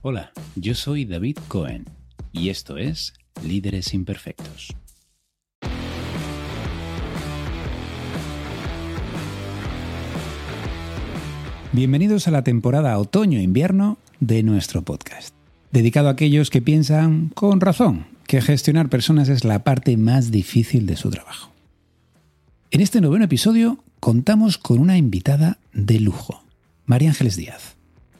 Hola, yo soy David Cohen y esto es Líderes Imperfectos. Bienvenidos a la temporada otoño-invierno de nuestro podcast, dedicado a aquellos que piensan, con razón, que gestionar personas es la parte más difícil de su trabajo. En este noveno episodio contamos con una invitada de lujo, María Ángeles Díaz,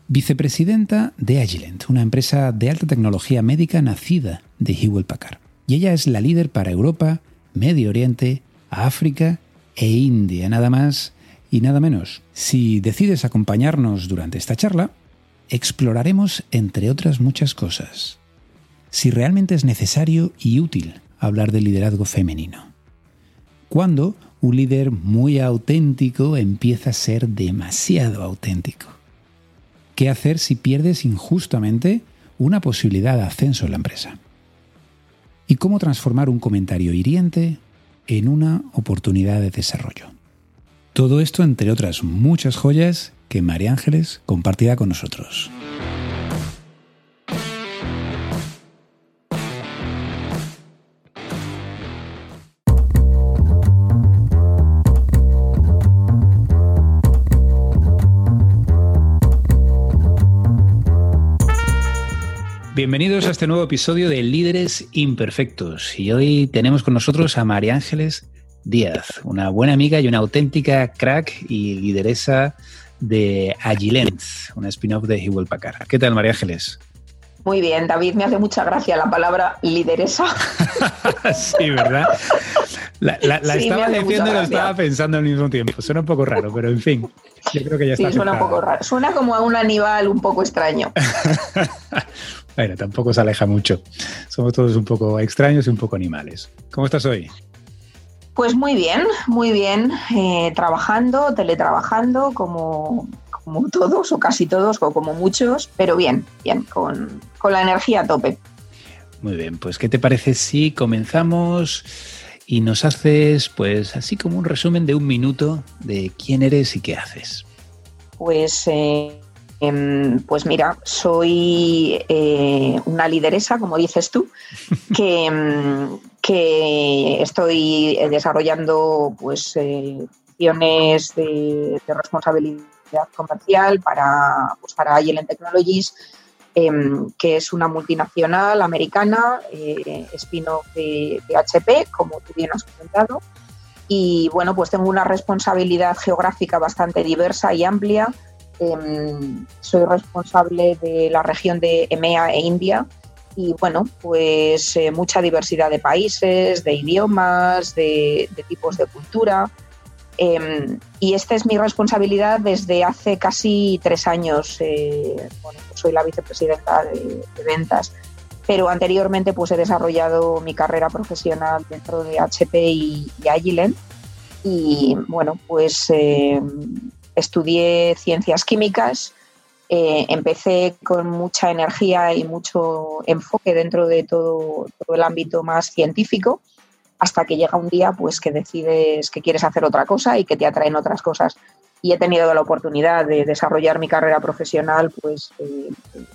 vicepresidenta de Agilent, una empresa de alta tecnología médica nacida de Hewlett Packard. Y ella es la líder para Europa, Medio Oriente, África e India, nada más y nada menos. Si decides acompañarnos durante esta charla, exploraremos, entre otras muchas cosas, si realmente es necesario y útil hablar de liderazgo femenino. ¿Cuándo un líder muy auténtico empieza a ser demasiado auténtico. ¿Qué hacer si pierdes injustamente una posibilidad de ascenso en la empresa? ¿Y cómo transformar un comentario hiriente en una oportunidad de desarrollo? Todo esto, entre otras muchas joyas, que María Ángeles compartirá con nosotros. Bienvenidos a este nuevo episodio de Líderes Imperfectos. Y hoy tenemos con nosotros a María Ángeles Díaz, una buena amiga y una auténtica crack y lideresa de Agilent, una spin-off de Hewlett Packard. ¿Qué tal, María Ángeles? Muy bien, David, me hace mucha gracia la palabra lideresa. sí, ¿verdad? La, estaba diciendo y lo estaba pensando al mismo tiempo. Suena un poco raro, pero en fin, yo creo que ya está. Sí, suena un poco raro. Suena como a un animal un poco extraño. Bueno, tampoco se aleja mucho. Somos todos un poco extraños y un poco animales. ¿Cómo estás hoy? Pues muy bien, muy bien. Eh, trabajando, teletrabajando, como, como todos o casi todos o como muchos, pero bien, bien, con, con la energía a tope. Muy bien, pues ¿qué te parece si comenzamos y nos haces pues así como un resumen de un minuto de quién eres y qué haces? Pues eh, Em, pues mira, soy eh, una lideresa, como dices tú, que, em, que estoy desarrollando pues eh, acciones de, responsabilidad comercial para, pues, para Technologies, em, que es una multinacional americana, eh, spin-off de, HP, como tú bien has comentado. Y bueno, pues tengo una responsabilidad geográfica bastante diversa y amplia Em, soy responsable de la región de EMEA e India y bueno, pues eh, mucha diversidad de países, de idiomas, de, tipos de cultura. Em, y esta es mi responsabilidad desde hace casi tres años. Eh, soy la vicepresidenta de, ventas, pero anteriormente pues he desarrollado mi carrera profesional dentro de HP y, y Agilent. Y bueno, pues em, estudié ciencias químicas, eh, empecé con mucha energía y mucho enfoque dentro de todo, el ámbito más científico, hasta que llega un día pues que decides que quieres hacer otra cosa y que te atraen otras cosas. Y he tenido la oportunidad de desarrollar mi carrera profesional pues eh,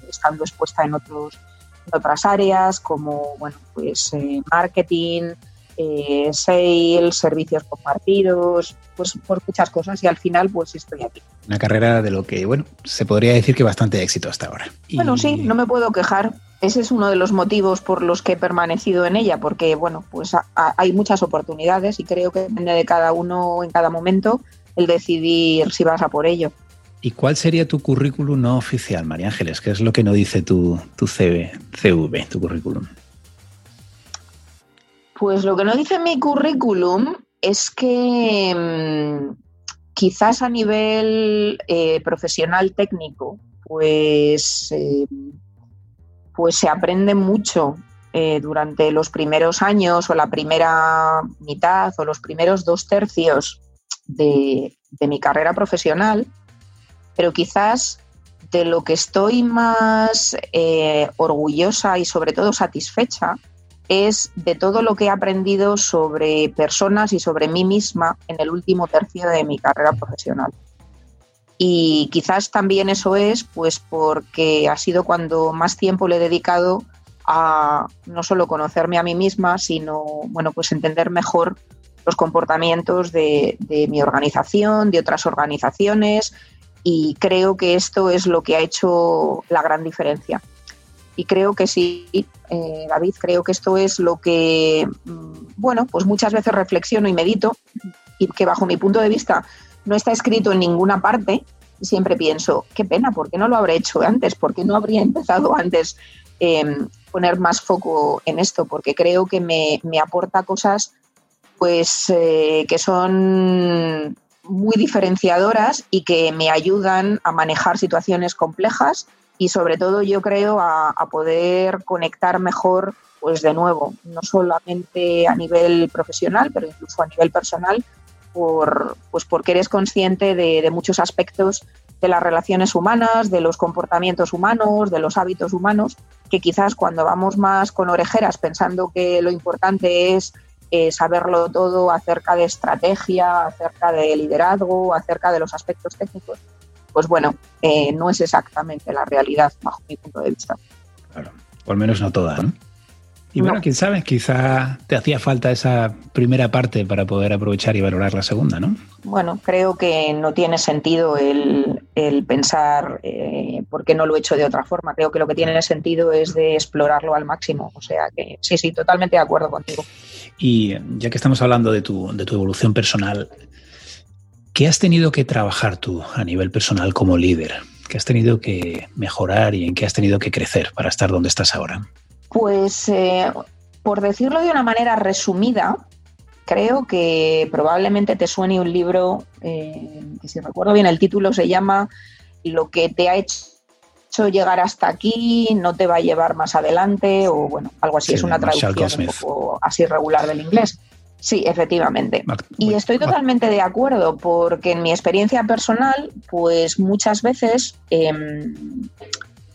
estando expuesta en, otros, otras áreas como bueno, pues, eh, marketing, eh, sales, servicios compartidos, pues por muchas cosas y al final pues estoy aquí. Una carrera de lo que, bueno, se podría decir que bastante éxito hasta ahora. Bueno, sí, no me puedo quejar. Ese es uno de los motivos por los que he permanecido en ella, porque, bueno, pues hay muchas oportunidades y creo que depende de cada uno en cada momento el decidir si vas a por ello. ¿Y cuál sería tu currículum no oficial, María Ángeles? ¿Qué es lo que no dice tu, tu CV, CV, tu currículum? Pues lo que no dice mi currículum es que mm, quizás a nivel eh, profesional técnico, pues, eh, pues se aprende mucho eh, durante los primeros años o la primera mitad o los primeros dos tercios de, mi carrera profesional, pero quizás de lo que estoy más orgullosa y sobre todo satisfecha es de todo lo que he aprendido sobre personas y sobre mí misma en el último tercio de mi carrera profesional. Y quizás también eso es pues porque ha sido cuando más tiempo le he dedicado a no solo conocerme a mí misma, sino bueno, pues entender mejor los comportamientos de, mi organización, de otras organizaciones, y creo que esto es lo que ha hecho la gran diferencia. Y creo que sí, eh, David, creo que esto es lo que, mm, bueno, pues muchas veces reflexiono y medito, y que bajo mi punto de vista no está escrito en ninguna parte, siempre pienso, qué pena, ¿por qué no lo habré hecho antes? ¿Por qué no habría empezado antes eh, poner más foco en esto? Porque creo que me, me aporta cosas pues eh, que son muy diferenciadoras y que me ayudan a manejar situaciones complejas y sobre todo yo creo a, poder conectar mejor pues de nuevo, no solamente a nivel profesional, pero incluso a nivel personal, por, pues porque eres consciente de, de muchos aspectos de las relaciones humanas, de los comportamientos humanos, de los hábitos humanos, que quizás cuando vamos más con orejeras pensando que lo importante es eh, saberlo todo acerca de estrategia, acerca de liderazgo, acerca de los aspectos técnicos, pues bueno, eh, no es exactamente la realidad bajo mi punto de vista. Claro, por menos no toda, ¿no? Y bueno, quién sabe, quizá te hacía falta esa primera parte para poder aprovechar y valorar la segunda, ¿no? Bueno, creo que no tiene sentido el, pensar eh, por qué no lo he hecho de otra forma. Creo que lo que tiene sentido es de explorarlo al máximo. O sea que sí, sí, totalmente de acuerdo contigo. Y ya que estamos hablando de tu, de tu evolución personal, ¿qué has tenido que trabajar tú a nivel personal como líder? ¿Qué has tenido que mejorar y en qué has tenido que crecer para estar donde estás ahora? Pues, eh, por decirlo de una manera resumida, creo que probablemente te suene un libro, eh, que si recuerdo bien el título se llama Lo que te ha hecho llegar hasta aquí no te va a llevar más adelante o bueno, algo así, es una traducción un poco así regular del inglés. Sí, efectivamente. Y estoy totalmente de acuerdo porque en mi experiencia personal, pues muchas veces em,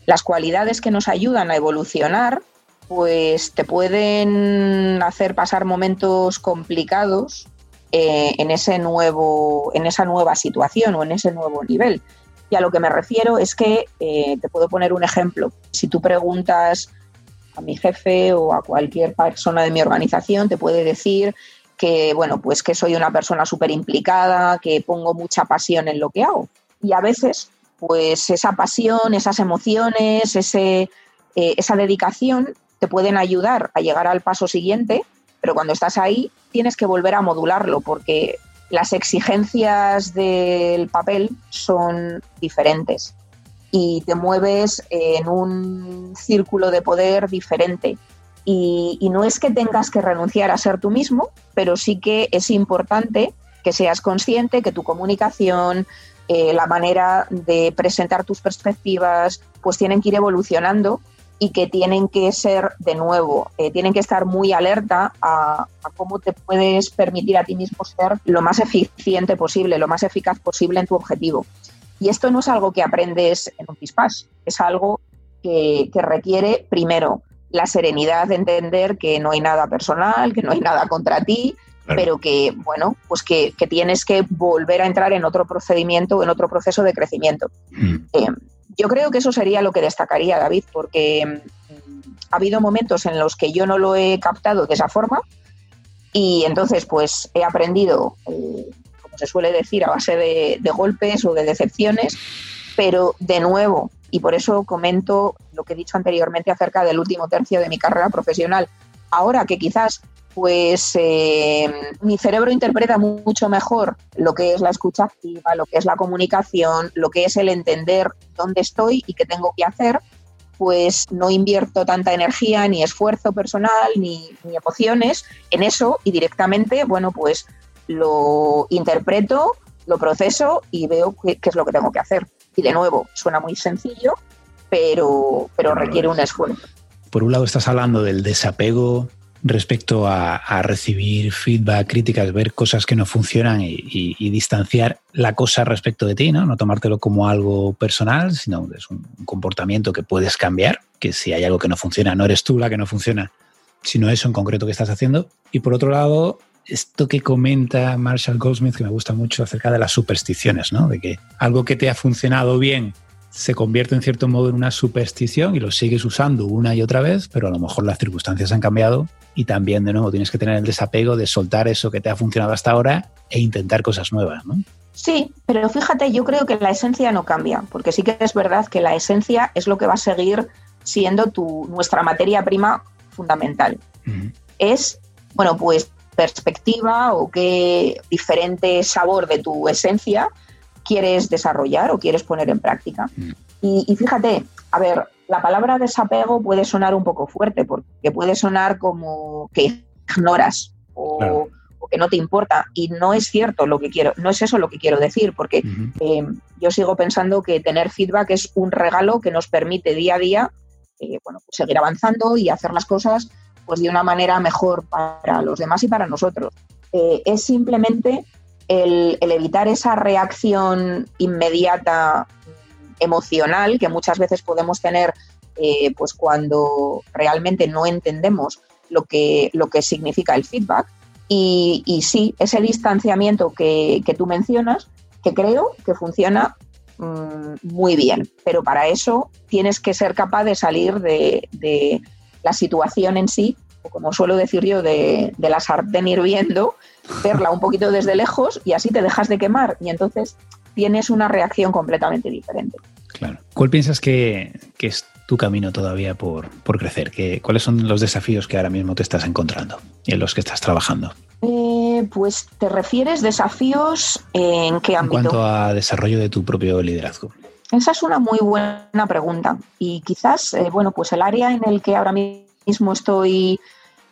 las cualidades que nos ayudan a evolucionar, pues te pueden hacer pasar momentos complicados eh, en ese nuevo, en esa nueva situación o en ese nuevo nivel. Y a lo que me refiero es que, eh, te puedo poner un ejemplo, si tú preguntas a mi jefe o a cualquier persona de mi organización, te puede decir que, bueno, pues que soy una persona súper implicada, que pongo mucha pasión en lo que hago. Y a veces, pues esa pasión, esas emociones, ese, eh, esa dedicación te pueden ayudar a llegar al paso siguiente, pero cuando estás ahí tienes que volver a modularlo porque las exigencias del papel son diferentes y te mueves en un círculo de poder diferente. Y, no es que tengas que renunciar a ser tú mismo, pero sí que es importante que seas consciente que tu comunicación, eh, la manera de presentar tus perspectivas, pues tienen que ir evolucionando y que tienen que ser, de nuevo, eh, tienen que estar muy alerta a, cómo te puedes permitir a ti mismo ser lo más eficiente posible, lo más eficaz posible en tu objetivo. Y esto no es algo que aprendes en un pispás, es algo que, requiere, primero, la serenidad de entender que no hay nada personal, que no hay nada contra ti, pero que, bueno, pues que, tienes que volver a entrar en otro procedimiento, en otro proceso de crecimiento. Mm. Eh, yo creo que eso sería lo que destacaría, David, porque mm, ha habido momentos en los que yo no lo he captado de esa forma y entonces pues he aprendido, eh, como se suele decir, a base de, golpes o de decepciones, pero de nuevo, y por eso comento lo que he dicho anteriormente acerca del último tercio de mi carrera profesional, ahora que quizás pues eh, mi cerebro interpreta mucho mejor lo que es la escucha activa, lo que es la comunicación, lo que es el entender dónde estoy y qué tengo que hacer, pues no invierto tanta energía, ni esfuerzo personal, ni, emociones en eso y directamente, bueno, pues lo interpreto, lo proceso y veo qué, qué es lo que tengo que hacer. Y de nuevo, suena muy sencillo, pero, pero requiere un esfuerzo. Por un lado estás hablando del desapego respecto a, recibir feedback, críticas, ver cosas que no funcionan y, distanciar la cosa respecto de ti, ¿no? No tomártelo como algo personal, sino es un, comportamiento que puedes cambiar, que si hay algo que no funciona, no eres tú la que no funciona, sino eso en concreto que estás haciendo. Y por otro lado, esto que comenta Marshall Goldsmith, que me gusta mucho acerca de las supersticiones, ¿no? De que algo que te ha funcionado bien se convierte en cierto modo en una superstición y lo sigues usando una y otra vez, pero a lo mejor las circunstancias han cambiado y también de nuevo tienes que tener el desapego de soltar eso que te ha funcionado hasta ahora e intentar cosas nuevas, ¿no? Sí, pero fíjate, yo creo que la esencia no cambia, porque sí que es verdad que la esencia es lo que va a seguir siendo tu, nuestra materia prima fundamental. Es, bueno, pues perspectiva o qué diferente sabor de tu esencia quieres desarrollar o quieres poner en práctica. Y, fíjate, a ver, la palabra desapego puede sonar un poco fuerte, porque puede sonar como que ignoras o, que no te importa. Y no es cierto lo que quiero, no es eso lo que quiero decir, porque eh, yo sigo pensando que tener feedback es un regalo que nos permite día a día eh, bueno, pues seguir avanzando y hacer las cosas pues de una manera mejor para los demás y para nosotros. Eh, es simplemente el, evitar esa reacción inmediata emocional que muchas veces podemos tener eh, pues cuando realmente no entendemos lo que, lo que significa el feedback. Y, y sí, ese distanciamiento que, tú mencionas, que creo que funciona mm, muy bien, pero para eso tienes que ser capaz de salir de, de la situación en sí, o como suelo decir yo, de, de la sartén hirviendo verla un poquito desde lejos y así te dejas de quemar y entonces tienes una reacción completamente diferente. Claro. ¿Cuál piensas que, es tu camino todavía por, crecer? ¿Cuáles son los desafíos que ahora mismo te estás encontrando y en los que estás trabajando? Eh, pues te refieres desafíos en qué ámbito? En cuanto a desarrollo de tu propio liderazgo. Esa es una muy buena pregunta y quizás, eh, bueno, pues el área en el que ahora mismo estoy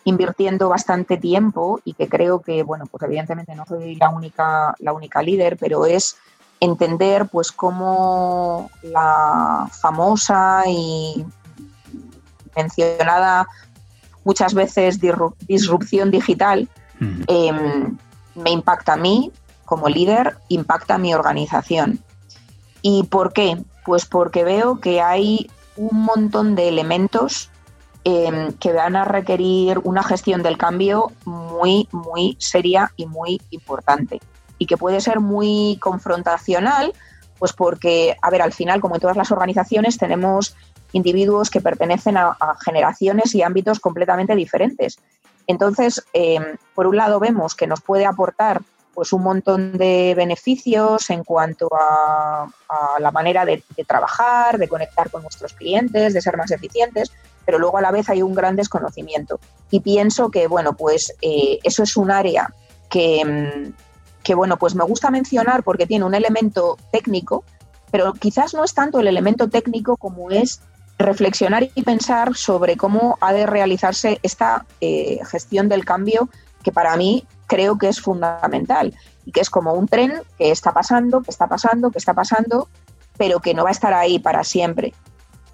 invirtiendo bastante tiempo y que creo que, bueno, pues evidentemente no soy la única, la única líder, pero es entender pues cómo la famosa y mencionada muchas veces disrupción digital em, me impacta a mí como líder, impacta a mi organización. ¿Y por qué? Pues porque veo que hay un montón de elementos Em, que van a requerir una gestión del cambio muy, muy seria y muy importante. Y que puede ser muy confrontacional, pues porque, a ver, al final, como en todas las organizaciones, tenemos individuos que pertenecen a, generaciones y ámbitos completamente diferentes. Entonces, em, por un lado, vemos que nos puede aportar pues un montón de beneficios en cuanto a, la manera de, trabajar, de conectar con nuestros clientes, de ser más eficientes, pero luego a la vez hay un gran desconocimiento. Y pienso que, bueno, pues eh, eso es un área que, mm, que, bueno, pues me gusta mencionar porque tiene un elemento técnico, pero quizás no es tanto el elemento técnico como es reflexionar y pensar sobre cómo ha de realizarse esta eh, gestión del cambio que para mí creo que es fundamental y que es como un tren que está pasando, que está pasando, que está pasando, pero que no va a estar ahí para siempre.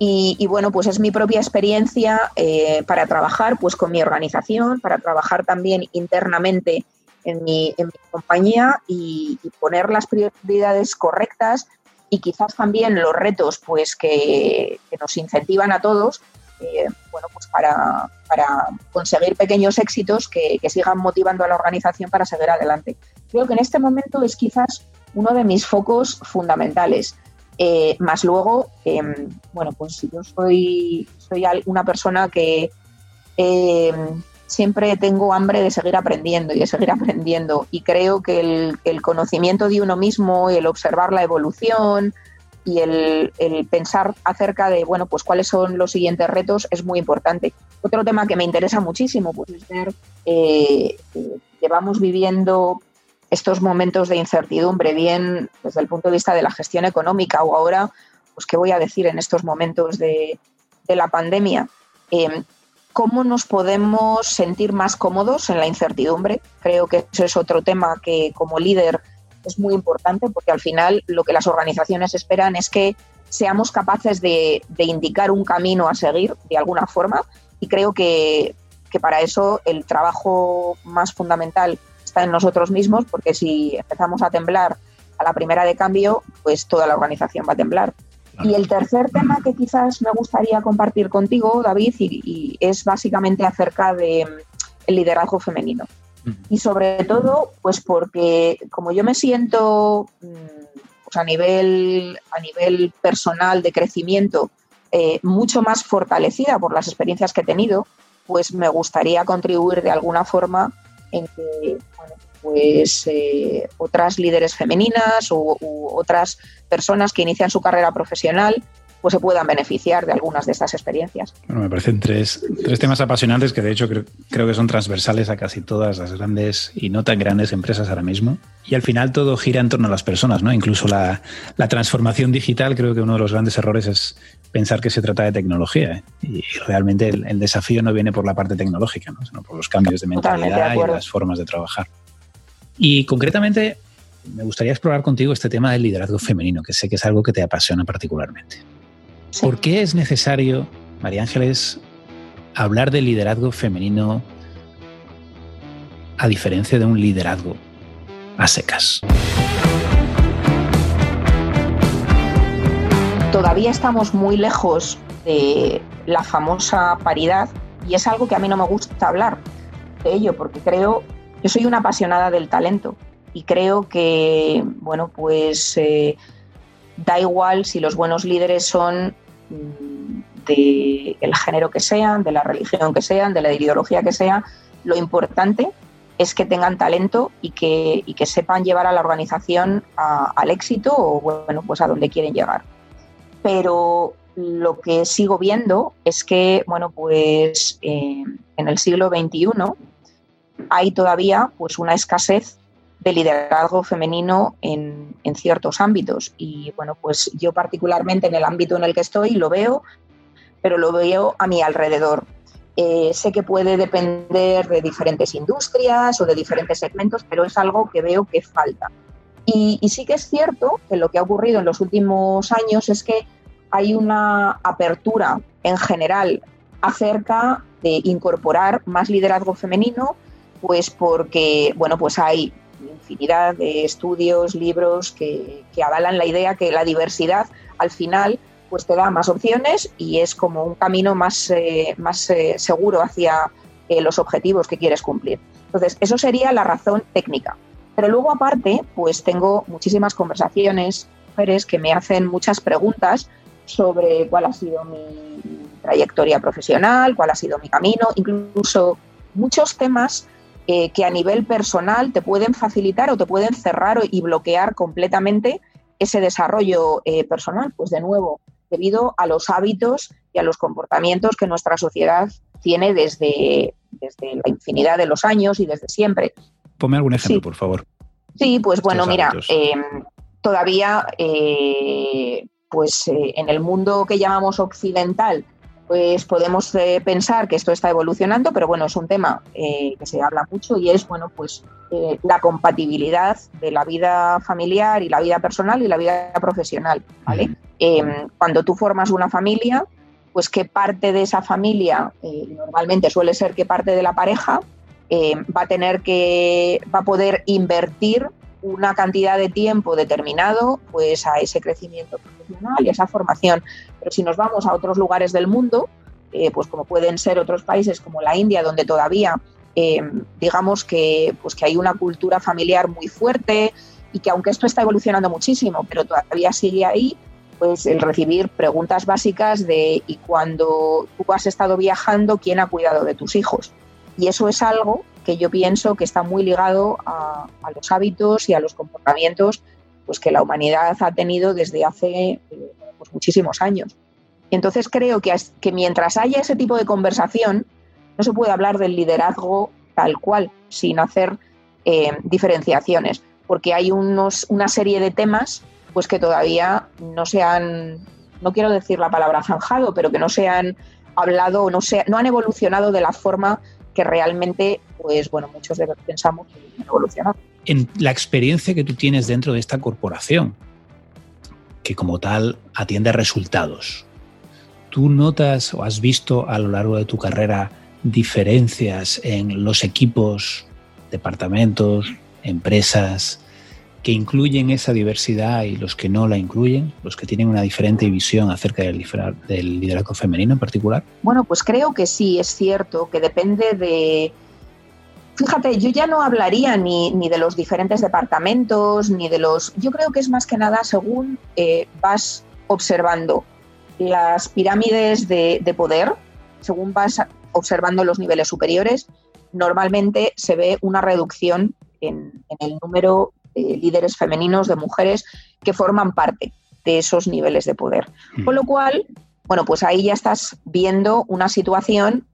Y, bueno, pues es mi propia experiencia eh, para trabajar pues con mi organización, para trabajar también internamente en mi, compañía y, poner las prioridades correctas y quizás también los retos pues que, nos incentivan a todos eh, bueno, pues para, conseguir pequeños éxitos que, sigan motivando a la organización para seguir adelante. Creo que en este momento es quizás uno de mis focos fundamentales. Eh, más luego, em, bueno, pues yo soy, soy una persona que em, siempre tengo hambre de seguir aprendiendo y de seguir aprendiendo. Y creo que el, conocimiento de uno mismo y el observar la evolución y el, el, pensar acerca de, bueno, pues cuáles son los siguientes retos es muy importante. Otro tema que me interesa muchísimo, pues es ver, eh, eh llevamos viviendo estos momentos de incertidumbre, bien desde el punto de vista de la gestión económica o ahora, pues qué voy a decir en estos momentos de, la pandemia. Eh, ¿Cómo nos podemos sentir más cómodos en la incertidumbre? Creo que eso es otro tema que como líder es muy importante porque al final lo que las organizaciones esperan es que seamos capaces de, indicar un camino a seguir de alguna forma y creo que, que para eso el trabajo más fundamental está en nosotros mismos, porque si empezamos a temblar a la primera de cambio, pues toda la organización va a temblar. Y el tercer tema que quizás me gustaría compartir contigo, David, y, es básicamente acerca del mm, liderazgo femenino. Y sobre todo, pues porque como yo me siento mm, pues a, nivel, a nivel personal de crecimiento eh, mucho más fortalecida por las experiencias que he tenido, pues me gustaría contribuir de alguna forma en que pues eh, otras líderes femeninas u, otras personas que inician su carrera profesional pues se puedan beneficiar de algunas de estas experiencias. Bueno, me parecen tres, tres temas apasionantes que de hecho creo, que son transversales a casi todas las grandes y no tan grandes empresas ahora mismo. Y al final todo gira en torno a las personas, ¿no? Incluso la, la transformación digital, creo que uno de los grandes errores es pensar que se trata de tecnología. ¿eh? Y, realmente el, desafío no viene por la parte tecnológica, ¿no? sino por los cambios de mentalidad y las formas de trabajar. Y concretamente, me gustaría explorar contigo este tema del liderazgo femenino, que sé que es algo que te apasiona particularmente. ¿Por qué es necesario, María Ángeles, hablar del liderazgo femenino a diferencia de un liderazgo a secas? Todavía estamos muy lejos de la famosa paridad y es algo que a mí no me gusta hablar de ello porque creo, yo soy una apasionada del talento y creo que, bueno, pues eh, da igual si los buenos líderes son del género que sean, de la religión que sean, de la ideología que sea, lo importante es que tengan talento y que, que sepan llevar a la organización al éxito o bueno, pues a donde quieren llegar. Pero lo que sigo viendo es que, bueno, pues eh, en el siglo XXI hay todavía pues una escasez de liderazgo femenino en, ciertos ámbitos. Y bueno, pues yo particularmente en el ámbito en el que estoy lo veo, pero lo veo a mi alrededor. Eh, sé que puede depender de diferentes industrias o de diferentes segmentos, pero es algo que veo que falta. Y, y, sí que es cierto que lo que ha ocurrido en los últimos años es que hay una apertura en general acerca de incorporar más liderazgo femenino, pues porque bueno, pues hay infinidad de estudios, libros que, avalan la idea que la diversidad al final pues te da más opciones y es como un camino más, eh, más eh, seguro hacia eh, los objetivos que quieres cumplir. Entonces, eso sería la razón técnica. Pero luego, aparte, pues tengo muchísimas conversaciones, mujeres que me hacen muchas preguntas sobre cuál ha sido mi trayectoria profesional, cuál ha sido mi camino, incluso muchos temas eh, que a nivel personal te pueden facilitar o te pueden cerrar y bloquear completamente ese desarrollo eh, personal. Pues de nuevo, debido a los hábitos y a los comportamientos que nuestra sociedad tiene desde, desde la infinidad de los años y desde siempre. Ponme algún ejemplo, por favor. Sí, pues bueno, mira, em, todavía eh, pues en el mundo que llamamos occidental pues podemos eh, pensar que esto está evolucionando, pero bueno, es un tema eh, que se habla mucho y es, bueno, pues eh, la compatibilidad de la vida familiar y la vida personal y la vida profesional, ¿vale? Em, cuando tú formas una familia, pues qué parte de esa familia, normalmente suele ser que parte de la pareja, va a tener que, va a poder invertir una cantidad de tiempo determinado pues a ese crecimiento profesional y a esa formación. Pero si nos vamos a otros lugares del mundo, eh, pues como pueden ser otros países como la India, donde todavía eh, digamos que, pues que hay una cultura familiar muy fuerte y que aunque esto está evolucionando muchísimo, pero todavía sigue ahí, pues el recibir preguntas básicas de y cuando tú has estado viajando, ¿quién ha cuidado de tus hijos? Y eso es algo que yo pienso que está muy ligado a, los hábitos y a los comportamientos pues, que la humanidad ha tenido desde hace eh, pues, muchísimos años. Entonces creo que, que mientras haya ese tipo de conversación, no se puede hablar del liderazgo tal cual, sin hacer eh, diferenciaciones, porque hay unos, una serie de temas pues que todavía no se han, no quiero decir la palabra zanjado, pero que no se han hablado no, se, no han evolucionado de la forma que realmente, pues bueno, muchos de los pensamos que evolucionado. En la experiencia que tú tienes dentro de esta corporación, que como tal atiende resultados, ¿tú notas o has visto a lo largo de tu carrera diferencias en los equipos, departamentos, empresas, que incluyen esa diversidad y los que no la incluyen, los que tienen una diferente visión acerca del, liderazgo femenino en particular? Bueno, pues creo que sí, es cierto, que depende de... fíjate, yo ya no hablaría ni, ni, de los diferentes departamentos, ni de los... Yo creo que es más que nada según eh, vas observando las pirámides de, de, poder, según vas observando los niveles superiores, normalmente se ve una reducción en, en el número de líderes femeninos, de mujeres que forman parte de esos niveles de poder. Mm. Con lo cual, bueno, pues ahí ya estás viendo una situación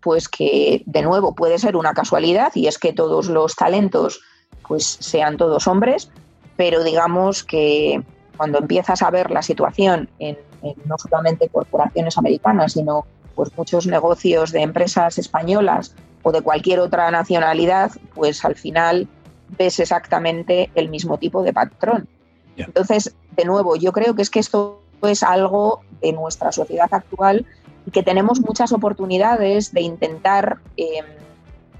pues que de nuevo puede ser una casualidad y es que todos los talentos pues sean todos hombres, pero digamos que cuando empiezas a ver la situación en, no solamente corporaciones americanas, sino pues muchos negocios de empresas españolas o de cualquier otra nacionalidad, pues al final ves exactamente el mismo tipo de patrón. Entonces, de nuevo, yo creo que es que esto es algo de nuestra sociedad actual y que tenemos muchas oportunidades de intentar em,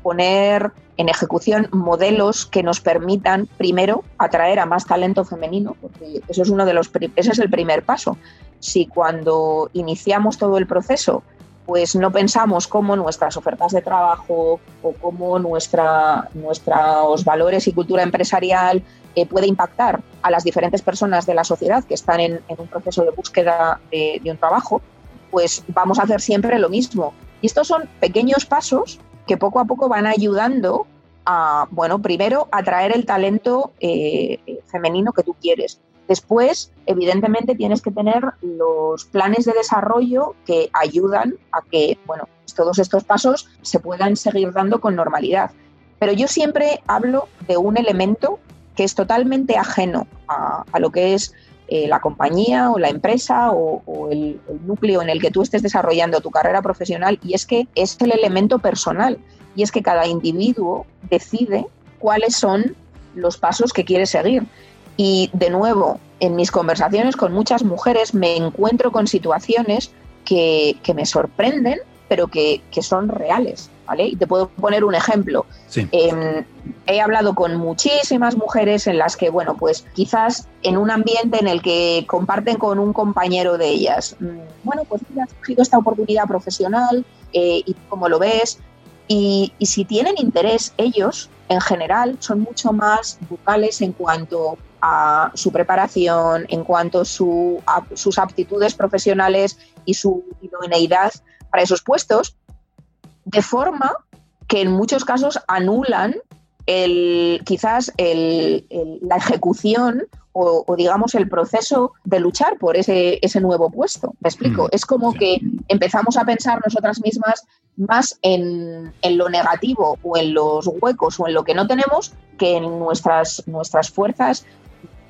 poner en ejecución modelos que nos permitan, primero, atraer a más talento femenino, porque eso es uno de los ese es el primer paso. Si cuando iniciamos todo el proceso, pues no pensamos cómo nuestras ofertas de trabajo o cómo nuestra, nuestros valores y cultura empresarial eh, puede impactar a las diferentes personas de la sociedad que están en, un proceso de búsqueda de, un trabajo, pues vamos a hacer siempre lo mismo. Y estos son pequeños pasos que poco a poco van ayudando a, bueno, primero, atraer el talento eh, femenino que tú quieres. Después, evidentemente, tienes que tener los planes de desarrollo que ayudan a que, bueno, todos estos pasos se puedan seguir dando con normalidad. Pero yo siempre hablo de un elemento que es totalmente ajeno a, lo que es eh, la compañía o la empresa o, el, núcleo en el que tú estés desarrollando tu carrera profesional y es que es el elemento personal y es que cada individuo decide cuáles son los pasos que quiere seguir. Y de nuevo, en mis conversaciones con muchas mujeres me encuentro con situaciones que, que me sorprenden, pero que, que son reales. Y te puedo poner un ejemplo. Em, he hablado con muchísimas mujeres en las que, bueno, pues quizás en un ambiente en el que comparten con un compañero de ellas, mm, bueno, pues mira, has cogido esta oportunidad profesional eh, y cómo lo ves. Y, si tienen interés, ellos en general son mucho más vocales en cuanto a su preparación, en cuanto a, su, a sus aptitudes profesionales y su idoneidad para esos puestos, de forma que en muchos casos anulan el, quizás la ejecución o, digamos el proceso de luchar por ese, ese nuevo puesto. ¿Me explico? Mm, es como que empezamos a pensar nosotras mismas más en, lo negativo o en los huecos o en lo que no tenemos que en nuestras, nuestras fuerzas,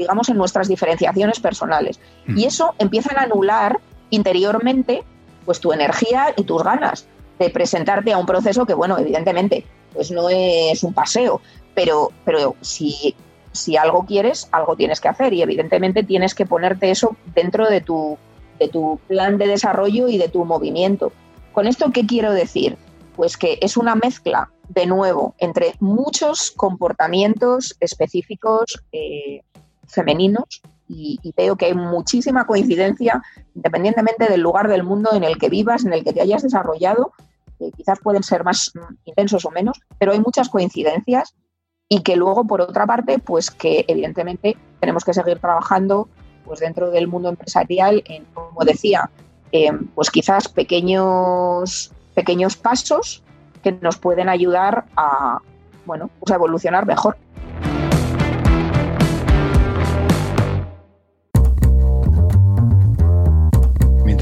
digamos, en nuestras diferenciaciones personales. Mm. Y eso empieza a anular interiormente pues tu energía y tus ganas de presentarte a un proceso que, bueno, evidentemente, pues no es un paseo, pero, pero si, si algo quieres, algo tienes que hacer y evidentemente tienes que ponerte eso dentro de tu, de tu plan de desarrollo y de tu movimiento. ¿Con esto qué quiero decir? Pues que es una mezcla, de nuevo, entre muchos comportamientos específicos eh, femeninos y, veo que hay muchísima coincidencia, independientemente del lugar del mundo en el que vivas, en el que te hayas desarrollado, que quizás pueden ser más intensos o menos, pero hay muchas coincidencias y que luego, por otra parte, pues que evidentemente tenemos que seguir trabajando pues dentro del mundo empresarial en, como decía, pues quizás pequeños, pequeños pasos que nos pueden ayudar a, bueno, pues a evolucionar mejor.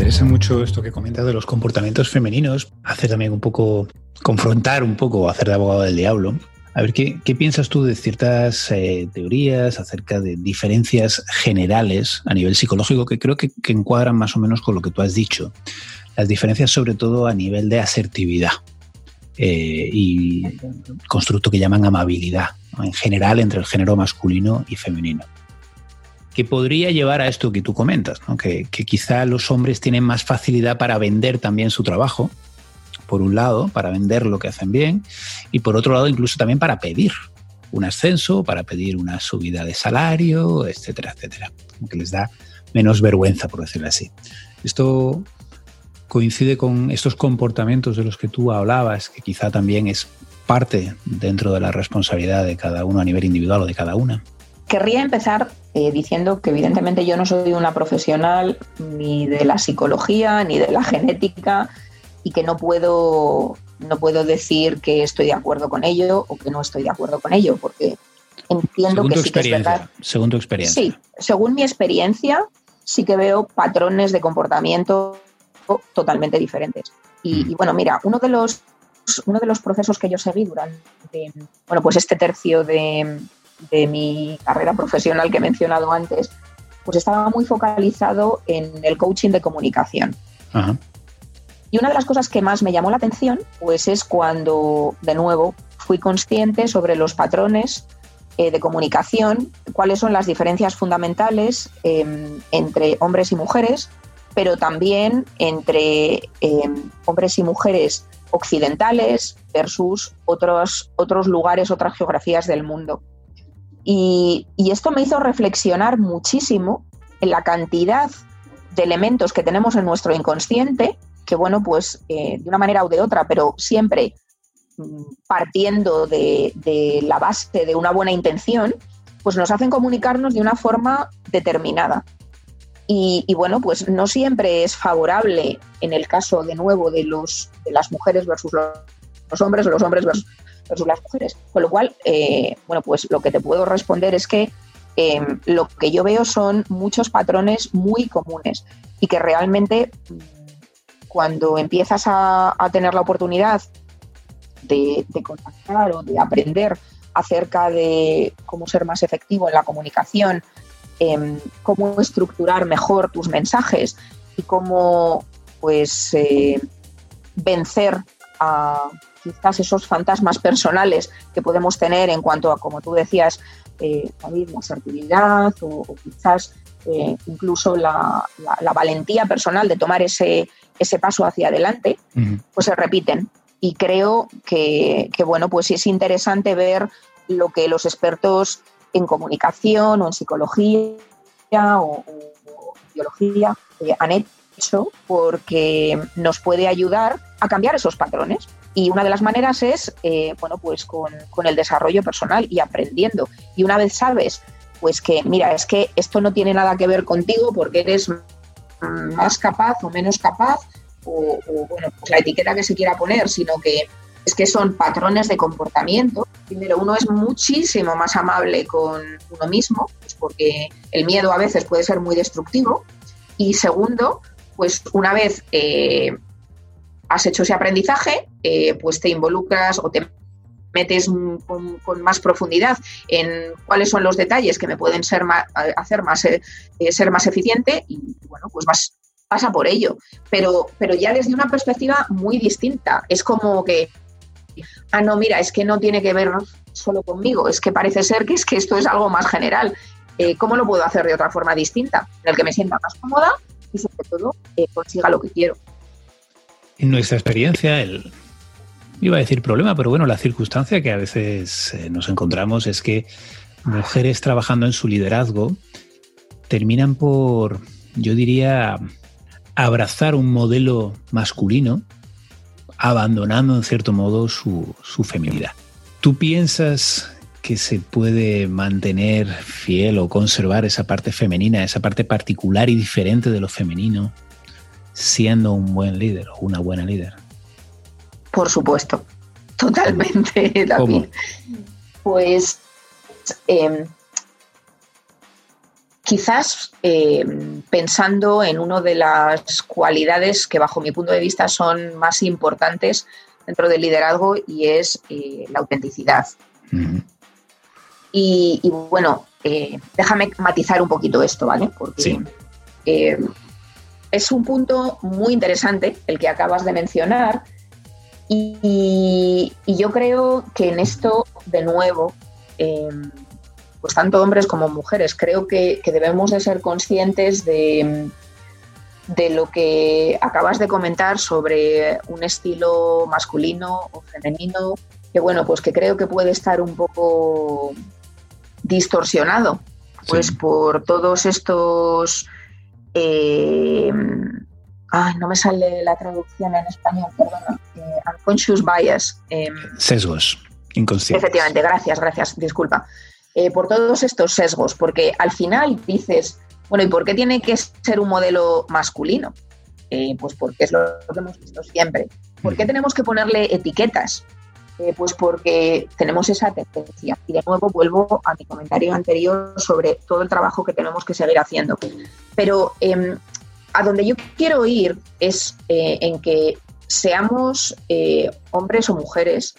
Interesa mucho esto que comentas de los comportamientos femeninos, hacer también un poco, confrontar un poco, hacer de abogado del diablo. A ver, ¿qué, piensas tú de ciertas eh, teorías acerca de diferencias generales a nivel psicológico que creo que, encuadran más o menos con lo que tú has dicho? Las diferencias sobre todo a nivel de asertividad eh, y constructo que llaman amabilidad, en general entre el género masculino y femenino que podría llevar a esto que tú comentas, que, quizá los hombres tienen más facilidad para vender también su trabajo, por un lado, para vender lo que hacen bien, y por otro lado, incluso también para pedir un ascenso, para pedir una subida de salario, etcétera, etcétera, que les da menos vergüenza, por decirlo así. Esto coincide con estos comportamientos de los que tú hablabas, que quizá también es parte dentro de la responsabilidad de cada uno a nivel individual o de cada una? Querría empezar eh, diciendo que evidentemente yo no soy una profesional ni de la psicología ni de la genética y que no puedo, no puedo decir que estoy de acuerdo con ello o que no estoy de acuerdo con ello, porque entiendo que sí que es verdad. Según tu experiencia. Sí, según mi experiencia, sí que veo patrones de comportamiento totalmente diferentes. Y, mm. y bueno, mira, uno de los uno de los procesos que yo seguí durante bueno, pues este tercio de, de mi carrera profesional que he mencionado antes, pues estaba muy focalizado en el coaching de comunicación. Y una de las cosas que más me llamó la atención, pues es cuando, de nuevo, fui consciente sobre los patrones eh, de comunicación, cuáles son las diferencias fundamentales em, entre hombres y mujeres, pero también entre em, hombres y mujeres occidentales versus otros, otros lugares, otras geografías del mundo. Y, esto me hizo reflexionar muchísimo en la cantidad de elementos que tenemos en nuestro inconsciente, que bueno, pues eh, de una manera o de otra, pero siempre mm, partiendo de, la base de una buena intención, pues nos hacen comunicarnos de una forma determinada. Y, bueno, pues no siempre es favorable en el caso de nuevo de, los, de las mujeres versus los, los hombres o los hombres versus, versus las mujeres. Con lo cual, eh, bueno, pues lo que te puedo responder es que em, lo que yo veo son muchos patrones muy comunes y que realmente mm, cuando empiezas a, tener la oportunidad de, contactar o de aprender acerca de cómo ser más efectivo en la comunicación, em, cómo estructurar mejor tus mensajes y cómo pues eh, vencer a, quizás esos fantasmas personales que podemos tener en cuanto a, como tú decías, eh, la asertividad o, quizás eh, incluso la, valentía personal de tomar ese, ese paso hacia adelante, pues se repiten. Y creo que, bueno, pues es interesante ver lo que los expertos en comunicación o en psicología o, biología eh, han hecho porque nos puede ayudar a cambiar esos patrones. Y una de las maneras es, eh, bueno, pues con, el desarrollo personal y aprendiendo. Y una vez sabes, pues que, mira, es que esto no tiene nada que ver contigo porque eres más capaz o menos capaz, o, bueno, pues la etiqueta que se quiera poner, sino que es que son patrones de comportamiento. Primero, uno es muchísimo más amable con uno mismo, pues porque el miedo a veces puede ser muy destructivo. Y segundo, pues una vez eh, has hecho ese aprendizaje, eh, pues te involucras o te metes con, más profundidad en cuáles son los detalles que me pueden ser hacer más, eh, eh, ser más eficiente y bueno, pues vas, pasa por ello. Pero, pero ya desde una perspectiva muy distinta. Es como que, ah, no, mira, es que no tiene que ver solo conmigo, es que parece ser que es que esto es algo más general. ¿Cómo lo puedo hacer de otra forma distinta? En el que me sienta más cómoda y sobre todo consiga lo que quiero en nuestra experiencia, el, iba a decir problema, pero bueno, la circunstancia que a veces eh, nos encontramos es que mujeres trabajando en su liderazgo terminan por, yo diría, abrazar un modelo masculino, abandonando en cierto modo su, su feminidad. ¿Tú piensas que se puede mantener fiel o conservar esa parte femenina, esa parte particular y diferente de lo femenino siendo un buen líder o una buena líder? Por supuesto, totalmente, David. Pues em, quizás em, pensando en una de las cualidades que bajo mi punto de vista son más importantes dentro del liderazgo y es eh, la autenticidad. Y, bueno, eh, déjame matizar un poquito esto, ¿vale? Porque em, es un punto muy interesante el que acabas de mencionar y, yo creo que en esto, de nuevo, em, pues tanto hombres como mujeres, creo que, debemos de ser conscientes de, de, lo que acabas de comentar sobre un estilo masculino o femenino, que bueno, pues que creo que puede estar un poco distorsionado, pues por todos estos eh, ay, no me sale la traducción en español, perdona. unconscious bias. Em, sesgos inconscientes. Efectivamente, gracias, gracias, disculpa. por todos estos sesgos, porque al final dices, bueno, ¿y por qué tiene que ser un modelo masculino? pues porque es lo que hemos visto siempre. ¿Por qué tenemos que ponerle etiquetas? Eh, pues porque tenemos esa tendencia. Y de nuevo vuelvo a mi comentario anterior sobre todo el trabajo que tenemos que seguir haciendo. Pero em, a donde yo quiero ir es eh, en que seamos eh, hombres o mujeres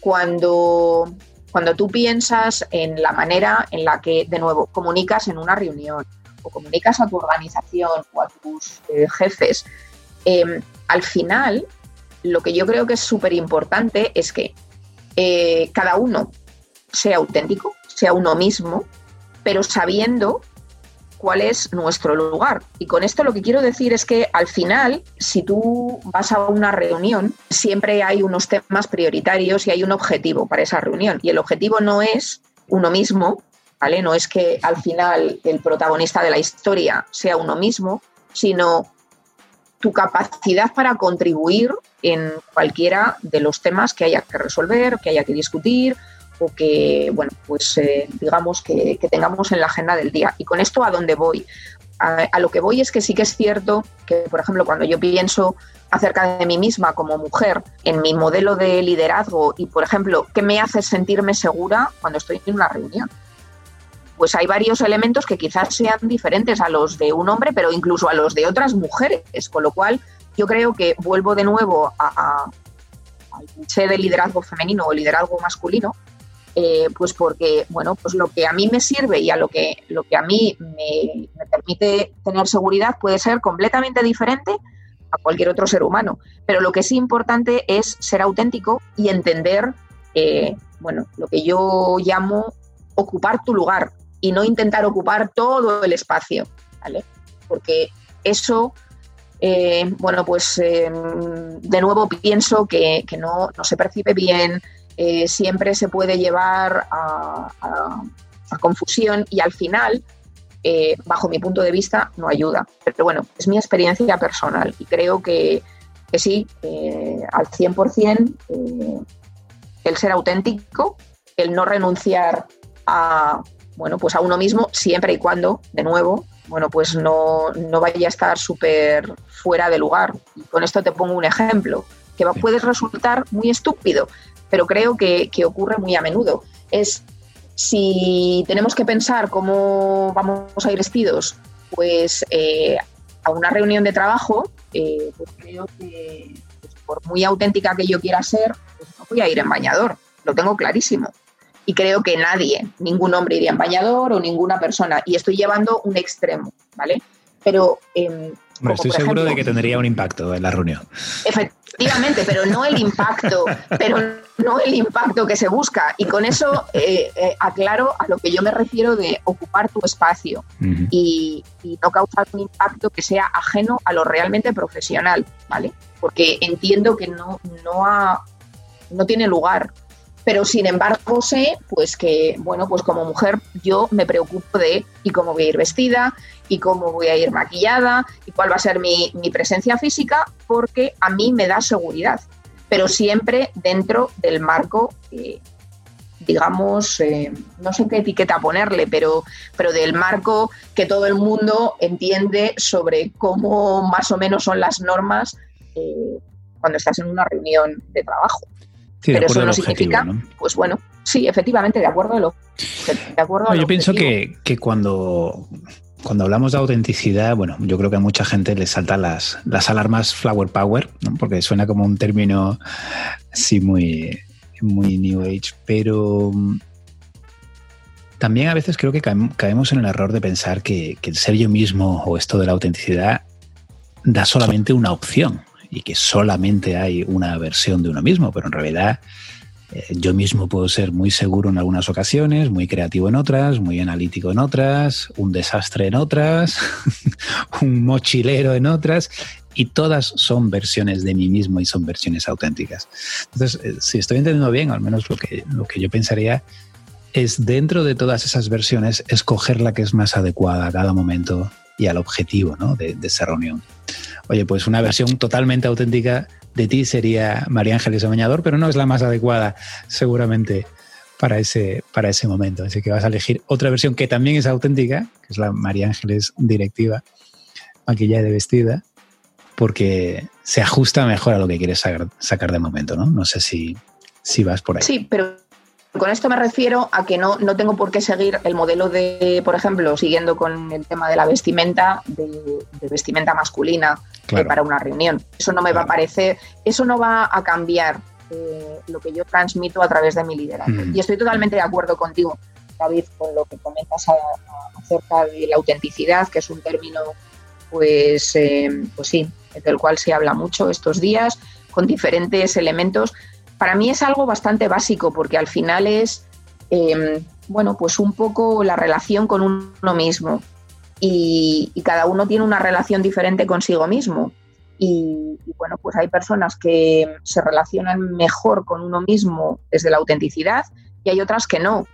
cuando, cuando tú piensas en la manera en la que, de nuevo, comunicas en una reunión o comunicas a tu organización o a tus jefes, em, al final lo que yo creo que es súper importante es que eh, cada uno sea auténtico, sea uno mismo, pero sabiendo cuál es nuestro lugar. Y con esto lo que quiero decir es que al final, si tú vas a una reunión, siempre hay unos temas prioritarios y hay un objetivo para esa reunión. Y el objetivo no es uno mismo, ¿vale? No es que al final el protagonista de la historia sea uno mismo, sino tu capacidad para contribuir en cualquiera de los temas que haya que resolver, que haya que discutir o que, bueno, pues eh, digamos que, tengamos en la agenda del día. Y con esto, ¿a dónde voy? A, lo que voy es que sí que es cierto que, por ejemplo, cuando yo pienso acerca de mí misma como mujer, en mi modelo de liderazgo y, por ejemplo, ¿qué me hace sentirme segura cuando estoy en una reunión? Pues hay varios elementos que quizás sean diferentes a los de un hombre, pero incluso a los de otras mujeres, con lo cual yo creo que vuelvo de nuevo a, al cliché de liderazgo femenino o liderazgo masculino, eh, pues porque, bueno, pues lo que a mí me sirve y a lo que, lo que a mí me, permite tener seguridad puede ser completamente diferente a cualquier otro ser humano. Pero lo que es importante es ser auténtico y entender, eh, bueno, lo que yo llamo ocupar tu lugar, y no intentar ocupar todo el espacio, ¿vale? Porque eso, eh, bueno, pues eh, de nuevo pienso que, no, se percibe bien, eh, siempre se puede llevar a, confusión y al final, bajo mi punto de vista, no ayuda. Pero bueno, es mi experiencia personal y creo que, que sí, al 100% el ser auténtico, el no renunciar a bueno, pues a uno mismo, siempre y cuando, de nuevo, bueno, pues no, vaya a estar súper fuera de lugar. Y con esto te pongo un ejemplo, que puede resultar muy estúpido, pero creo que, ocurre muy a menudo. Es si tenemos que pensar cómo vamos a ir vestidos, pues eh, a una reunión de trabajo, eh, pues creo que pues, por muy auténtica que yo quiera ser, pues no voy a ir en bañador, lo tengo clarísimo y creo que nadie, ningún hombre iría en bañador o ninguna persona. Y estoy llevando un extremo, ¿vale? Pero... Eh, estoy seguro de que tendría un impacto en la reunión. Efectivamente, pero no el impacto, pero no el impacto que se busca. Y con eso eh, eh, aclaro a lo que yo me refiero de ocupar tu espacio y, no causar un impacto que sea ajeno a lo realmente profesional, ¿vale? Porque entiendo que no, no, no tiene lugar pero sin embargo sé pues que, bueno, pues como mujer yo me preocupo de y cómo voy a ir vestida y cómo voy a ir maquillada y cuál va a ser mi, presencia física porque a mí me da seguridad, pero siempre dentro del marco, eh, digamos, eh, no sé qué etiqueta ponerle, pero, pero del marco que todo el mundo entiende sobre cómo más o menos son las normas eh, cuando estás en una reunión de trabajo pero eso no significa, pues bueno, sí, efectivamente, de acuerdo a lo, de acuerdo Yo pienso que, cuando, cuando hablamos de autenticidad, bueno, yo creo que a mucha gente le saltan las, las alarmas flower power, porque suena como un término así muy, muy new age, pero mm, también a veces creo que caemos en el error de pensar que, que el ser yo mismo o esto de la autenticidad da solamente una opción y que solamente hay una versión de uno mismo, pero en realidad eh, yo mismo puedo ser muy seguro en algunas ocasiones, muy creativo en otras, muy analítico en otras, un desastre en otras, un mochilero en otras, y todas son versiones de mí mismo y son versiones auténticas. Entonces, eh, si estoy entendiendo bien, al menos lo que, lo que yo pensaría es dentro de todas esas versiones escoger la que es más adecuada a cada momento y al objetivo ¿no? de, esa reunión. Oye, pues una versión totalmente auténtica de ti sería María Ángeles Amañador, pero no es la más adecuada seguramente para ese, para ese momento. Así que vas a elegir otra versión que también es auténtica, que es la María Ángeles directiva, maquillaje de vestida, porque se ajusta mejor a lo que quieres sacar, sacar de momento, ¿no? No sé si, si vas por ahí. Sí, pero con esto me refiero a que no, no tengo por qué seguir el modelo de, por ejemplo, siguiendo con el tema de la vestimenta, de, vestimenta masculina eh, para una reunión. Eso no me va a parecer, eso no va a cambiar eh, lo que yo transmito a través de mi liderazgo. Mm. Y estoy totalmente de acuerdo contigo, David, con lo que comentas acerca de la autenticidad, que es un término, pues, eh, pues sí, del cual se habla mucho estos días, con diferentes elementos para mí es algo bastante básico porque al final es, em, bueno, pues un poco la relación con uno mismo y, cada uno tiene una relación diferente consigo mismo. Y, bueno, pues hay personas que se relacionan mejor con uno mismo desde la autenticidad y hay otras que no.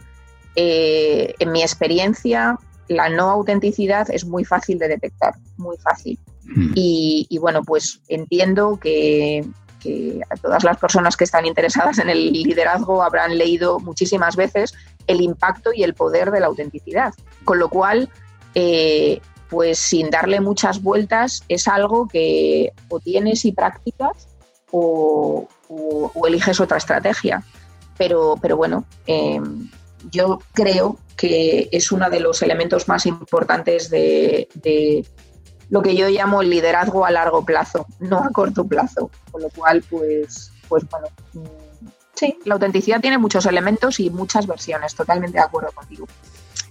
Eh, en mi experiencia, la no autenticidad es muy fácil de detectar, muy fácil. Hmm. y, bueno, pues entiendo que, que a todas las personas que están interesadas en el liderazgo habrán leído muchísimas veces el impacto y el poder de la autenticidad. Con lo cual, eh, pues sin darle muchas vueltas, es algo que o tienes y practicas o, eliges otra estrategia. Pero, pero bueno, eh, yo creo que es uno de los elementos más importantes de, lo que yo llamo el liderazgo a largo plazo, no a corto plazo. Con lo cual, pues, pues bueno, mm, sí, la autenticidad tiene muchos elementos y muchas versiones, totalmente de acuerdo contigo.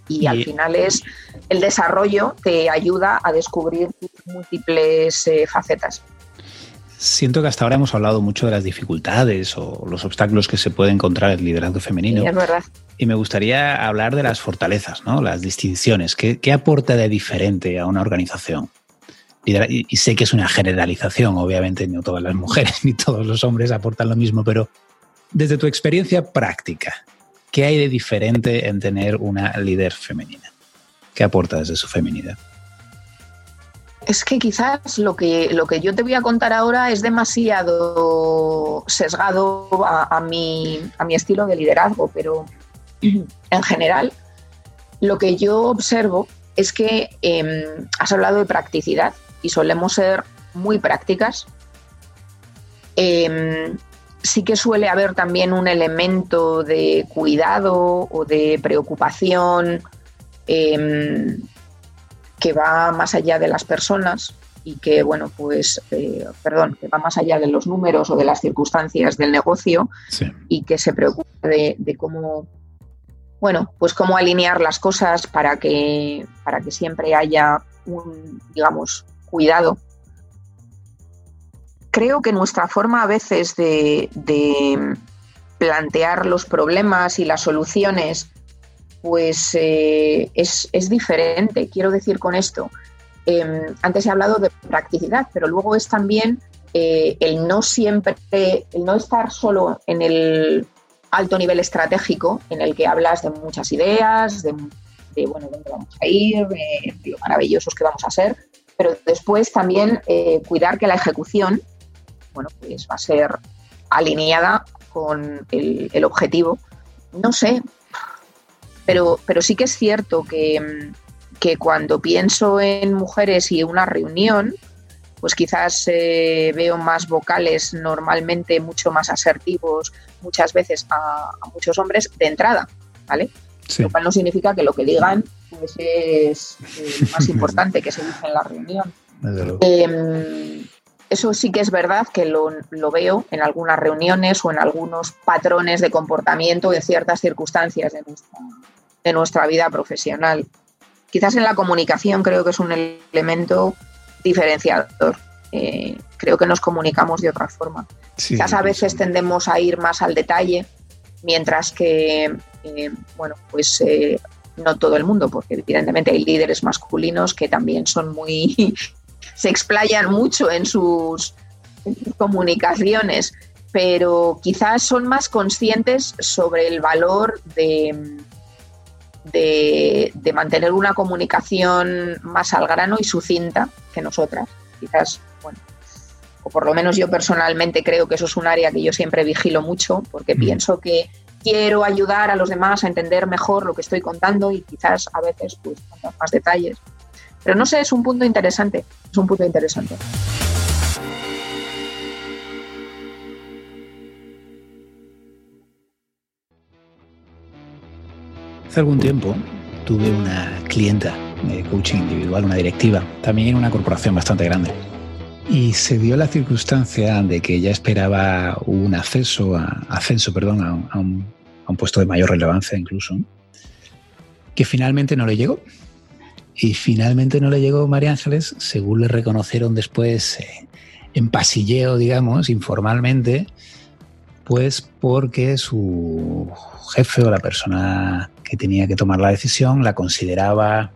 Y, al final es el desarrollo te ayuda a descubrir múltiples eh, facetas. Siento que hasta ahora hemos hablado mucho de las dificultades o los obstáculos que se puede encontrar el liderazgo femenino. es verdad. Y me gustaría hablar de las fortalezas, ¿no? las distinciones. ¿Qué, ¿Qué aporta de diferente a una organización? Y, sé que es una generalización, obviamente, no todas las mujeres ni todos los hombres aportan lo mismo, pero desde tu experiencia práctica, ¿qué hay de diferente en tener una líder femenina? ¿Qué aporta desde su feminidad? Es que quizás lo que, lo que yo te voy a contar ahora es demasiado sesgado a, mi, a mi estilo de liderazgo, pero en general lo que yo observo es que em, has hablado de practicidad y solemos ser muy prácticas. Em, sí que suele haber también un elemento de cuidado o de preocupación em, que va más allá de las personas y que, bueno, pues, eh, perdón, que va más allá de los números o de las circunstancias del negocio y que se preocupa de, de, cómo, bueno, pues cómo alinear las cosas para que, para que siempre haya un, digamos, cuidado. Creo que nuestra forma a veces de, plantear los problemas y las soluciones pues eh, es, diferente. Quiero decir con esto, em, antes he hablado de practicidad, pero luego es también eh, el no siempre, el no estar solo en el alto nivel estratégico, en el que hablas de muchas ideas, de, bueno, dónde vamos a ir, de lo maravillosos que vamos a ser, pero después también eh, cuidar que la ejecución bueno, pues va a ser alineada con el, objetivo. No sé, pero, pero sí que es cierto que, cuando pienso en mujeres y una reunión, pues quizás eh, veo más vocales normalmente mucho más asertivos muchas veces a, muchos hombres de entrada, ¿vale? Lo cual no significa que lo que digan pues es eh, más importante que se dice en la reunión. Em, eso sí que es verdad que lo, veo en algunas reuniones o en algunos patrones de comportamiento en ciertas circunstancias de nuestra, de nuestra vida profesional. Quizás en la comunicación creo que es un elemento diferenciador. Eh, creo que nos comunicamos de otra forma. Quizás a veces tendemos a ir más al detalle, mientras que, eh, bueno, pues eh, no todo el mundo, porque evidentemente hay líderes masculinos que también son muy, se explayan mucho en sus, comunicaciones, pero quizás son más conscientes sobre el valor de, de, mantener una comunicación más al grano y sucinta que nosotras. Quizás, bueno, o por lo menos yo personalmente creo que eso es un área que yo siempre vigilo mucho, porque pienso que quiero ayudar a los demás a entender mejor lo que estoy contando y quizás a veces pues más detalles. Pero no sé, es un punto interesante, es un punto interesante. Hace algún tiempo tuve una clienta de coaching individual, una directiva, también una corporación bastante grande. Y se dio la circunstancia de que ella esperaba un acceso, a, ascenso perdón, a, un, puesto de mayor relevancia incluso, que finalmente no le llegó. Y finalmente no le llegó María Ángeles, según le reconocieron después eh, en pasilleo, digamos, informalmente, pues porque su jefe o la persona que tenía que tomar la decisión la consideraba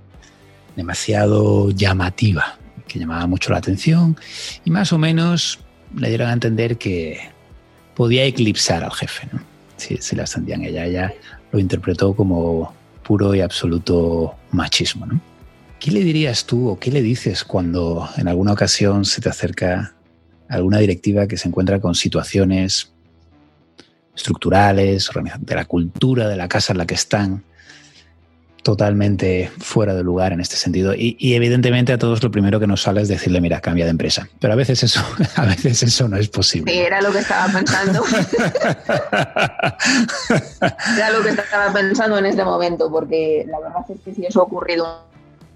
demasiado llamativa, que llamaba mucho la atención y más o menos le dieron a entender que podía eclipsar al jefe, si, si la ascendían ella. Ella lo interpretó como puro y absoluto machismo. ¿Qué le dirías tú o qué le dices cuando en alguna ocasión se te acerca alguna directiva que se encuentra con situaciones estructurales, de la cultura de la casa en la que están, totalmente fuera de lugar en este sentido. Y, evidentemente a todos lo primero que nos sale es decirle, mira, cambia de empresa. Pero a veces eso, a veces eso no es posible. Sí, era lo que estaba pensando. era lo que estaba pensando en este momento, porque la verdad es que si eso ha ocurrido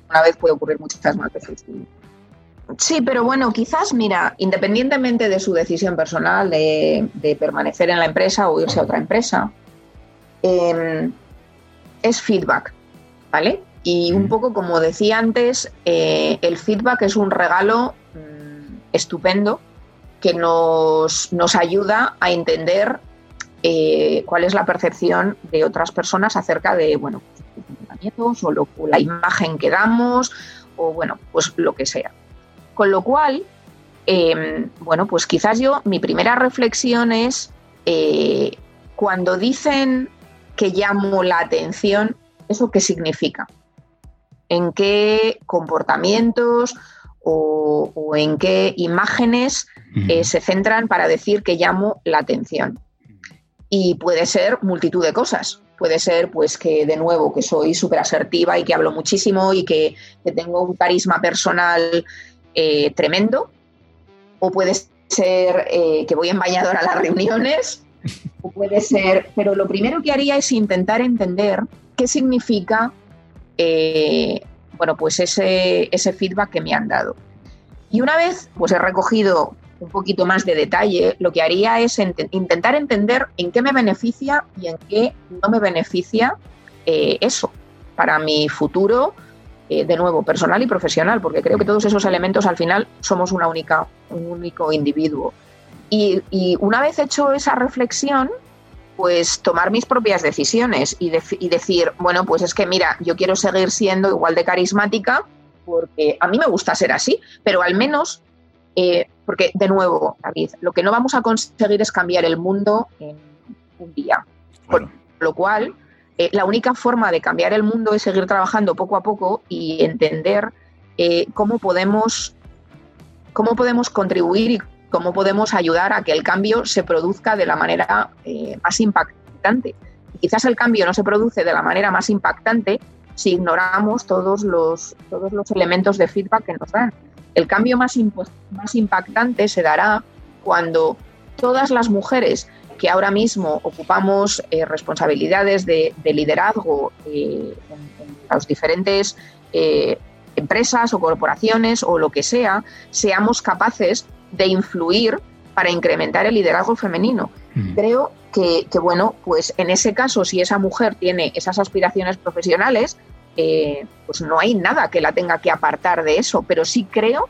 una vez, puede ocurrir muchas más veces. Sí, pero bueno, quizás, mira, independientemente de su decisión personal de, permanecer en la empresa o irse a otra empresa, em, es feedback, ¿vale? Y un poco como decía antes, eh, el feedback es un regalo mm, estupendo que nos, ayuda a entender eh, cuál es la percepción de otras personas acerca de, bueno, pues, o, o la imagen que damos o, bueno, pues lo que sea. Con lo cual, em, bueno, pues quizás yo, mi primera reflexión es eh, cuando dicen que llamo la atención, ¿eso qué significa? ¿En qué comportamientos o, en qué imágenes eh, se centran para decir que llamo la atención? Y puede ser multitud de cosas. Puede ser, pues, que de nuevo, que soy súper asertiva y que hablo muchísimo y que, que tengo un carisma personal eh, tremendo, o puede ser eh, que voy en bañador a las reuniones, o puede ser, pero lo primero que haría es intentar entender qué significa eh, bueno, pues ese, ese feedback que me han dado. Y una vez pues he recogido un poquito más de detalle, lo que haría es intentar entender en qué me beneficia y en qué no me beneficia eso para mi futuro eh, de nuevo, personal y profesional, porque creo que todos esos elementos al final somos una única, un único individuo. Y, una vez hecho esa reflexión, pues tomar mis propias decisiones y, decir, bueno, pues es que mira, yo quiero seguir siendo igual de carismática porque a mí me gusta ser así, pero al menos, eh, porque de nuevo, David, lo que no vamos a conseguir es cambiar el mundo en un día. Por lo cual, eh, la única forma de cambiar el mundo es seguir trabajando poco a poco y entender eh, cómo, podemos, cómo podemos contribuir y cómo podemos ayudar a que el cambio se produzca de la manera eh, más impactante. quizás el cambio no se produce de la manera más impactante si ignoramos todos los, todos los elementos de feedback que nos dan. El cambio más, más impactante se dará cuando todas las mujeres que ahora mismo ocupamos eh, responsabilidades de, liderazgo eh, en, las diferentes empresas o corporaciones o lo que sea, seamos capaces de influir para incrementar el liderazgo femenino. Mm. Creo que, bueno, pues en ese caso, si esa mujer tiene esas aspiraciones profesionales, pues no hay nada que la tenga que apartar de eso, pero sí creo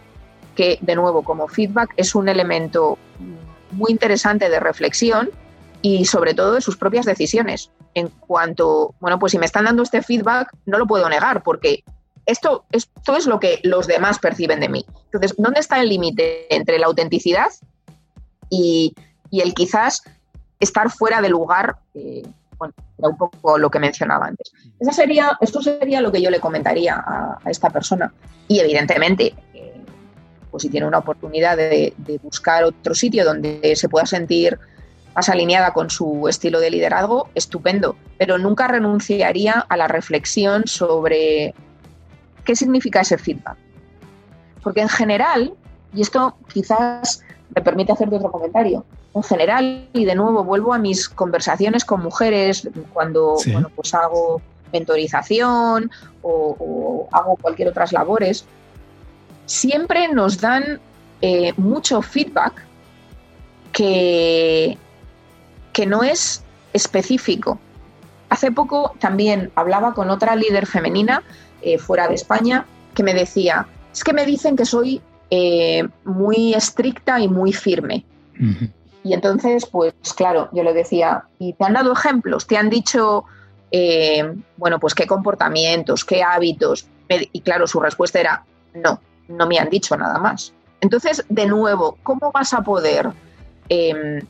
que, de nuevo, como feedback es un elemento muy interesante de reflexión y sobre todo de sus propias decisiones. En cuanto, bueno, pues si me están dando este feedback, no lo puedo negar porque esto, esto es lo que los demás perciben de mí. Entonces, ¿dónde está el límite entre la autenticidad y, el quizás estar fuera de lugar eh, bueno, era un poco lo que mencionaba antes. Esa sería, esto sería lo que yo le comentaría a, esta persona. Y evidentemente, eh, pues si tiene una oportunidad de, buscar otro sitio donde se pueda sentir más alineada con su estilo de liderazgo, estupendo. Pero nunca renunciaría a la reflexión sobre qué significa ese feedback. Porque en general, y esto quizás me permite hacerte otro comentario, en general, y de nuevo vuelvo a mis conversaciones con mujeres cuando pues hago mentorización o, hago cualquier otras labores, siempre nos dan eh, mucho feedback que, que no es específico. Hace poco también hablaba con otra líder femenina eh, fuera de España que me decía, es que me dicen que soy eh, muy estricta y muy firme. Y entonces, pues claro, yo le decía, ¿y te han dado ejemplos? ¿Te han dicho, eh, bueno, pues qué comportamientos, qué hábitos? Y claro, su respuesta era, no, no me han dicho nada más. Entonces, de nuevo, ¿cómo vas a poder em,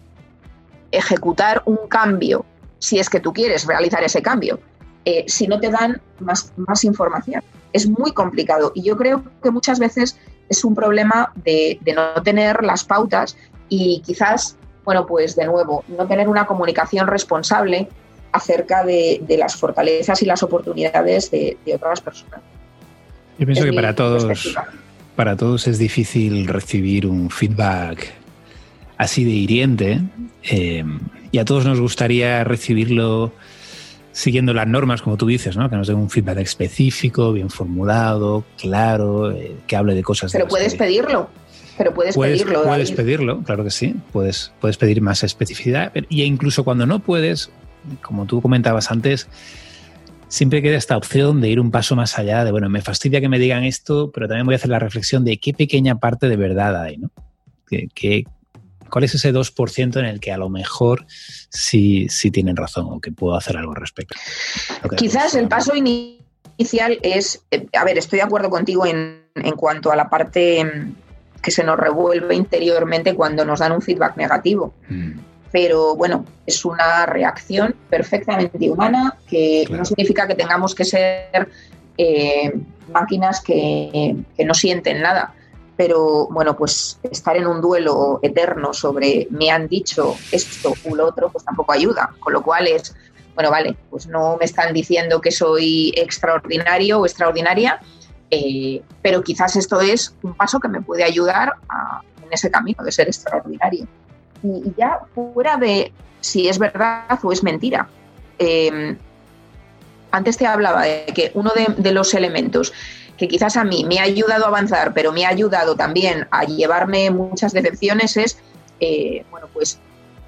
ejecutar un cambio si es que tú quieres realizar ese cambio? Eh, si no te dan más, más información. Es muy complicado y yo creo que muchas veces es un problema de, de no tener las pautas y quizás bueno, pues de nuevo, no tener una comunicación responsable acerca de, las fortalezas y las oportunidades de, otras personas. Yo pienso que para todos, para todos es difícil recibir un feedback así de hiriente eh, y a todos nos gustaría recibirlo siguiendo las normas, como tú dices, ¿no? que nos den un feedback específico, bien formulado, claro, eh, que hable de cosas. Pero puedes pedirlo pero puedes, pedirlo. Puedes pedirlo, claro que sí. Puedes, puedes pedir más especificidad. Y incluso cuando no puedes, como tú comentabas antes, siempre queda esta opción de ir un paso más allá, de, bueno, me fastidia que me digan esto, pero también voy a hacer la reflexión de qué pequeña parte de verdad hay, ¿no? ¿Qué, cuál es ese 2% en el que a lo mejor sí, sí tienen razón o que puedo hacer algo al respecto? Quizás el paso inicial es, eh, a ver, estoy de acuerdo contigo en, en cuanto a la parte que se nos revuelve interiormente cuando nos dan un feedback negativo. Mm. Pero bueno, es una reacción perfectamente humana que no significa que tengamos que ser eh, máquinas que, no sienten nada. Pero bueno, pues estar en un duelo eterno sobre me han dicho esto u lo otro, pues tampoco ayuda. Con lo cual es, bueno, vale, pues no me están diciendo que soy extraordinario o extraordinaria, eh, pero quizás esto es un paso que me puede ayudar en ese camino de ser extraordinario. Y, ya fuera de si es verdad o es mentira. Em, antes te hablaba de que uno de, los elementos que quizás a mí me ha ayudado a avanzar, pero me ha ayudado también a llevarme muchas decepciones es, eh, bueno, pues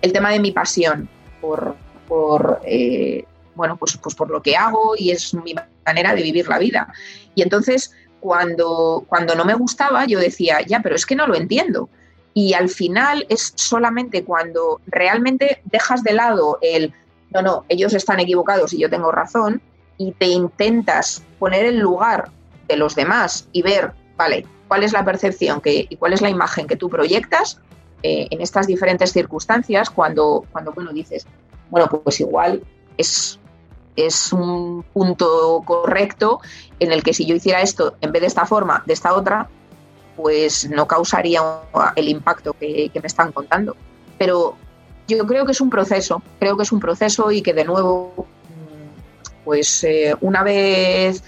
el tema de mi pasión por, por eh, bueno, pues, pues por lo que hago y es mi manera de vivir la vida. Y entonces, cuando, cuando no me gustaba, yo decía, ya, pero es que no lo entiendo. Y al final es solamente cuando realmente dejas de lado el, no, no, ellos están equivocados y yo tengo razón, y te intentas poner en lugar los demás y ver, vale, cuál es la percepción que, y cuál es la imagen que tú proyectas eh, en estas diferentes circunstancias, cuando, cuando bueno, dices, bueno, pues igual es es un punto correcto en el que si yo hiciera esto en vez de esta forma, de esta otra, pues no causaría el impacto que, me están contando. Pero yo creo que es un proceso, creo que es un proceso y que de nuevo, pues eh, una vez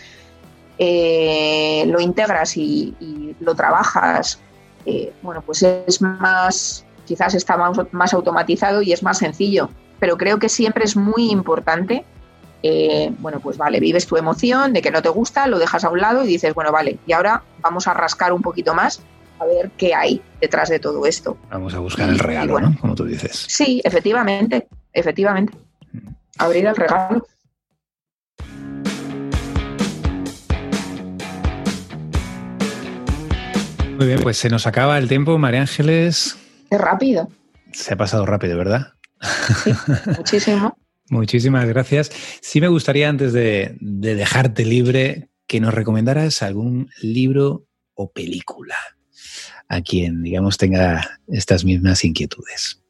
eh, lo integras y, lo trabajas, eh, bueno, pues es más, quizás está más automatizado y es más sencillo. Pero creo que siempre es muy importante eh, bueno, pues vale, vives tu emoción de que no te gusta, lo dejas a un lado y dices, bueno, vale, y ahora vamos a rascar un poquito más a ver qué hay detrás de todo esto. Vamos a buscar el regalo, ¿no? Como tú dices. Sí, efectivamente, efectivamente. Mm. Abrir el regalo. Muy bien, pues se nos acaba el tiempo, María Ángeles. Qué rápido. Se ha pasado rápido, ¿verdad? Sí, muchísimo. Muchísimas gracias. Sí me gustaría, antes de, dejarte libre, que nos recomendaras algún libro o película a quien, digamos, tenga estas mismas inquietudes.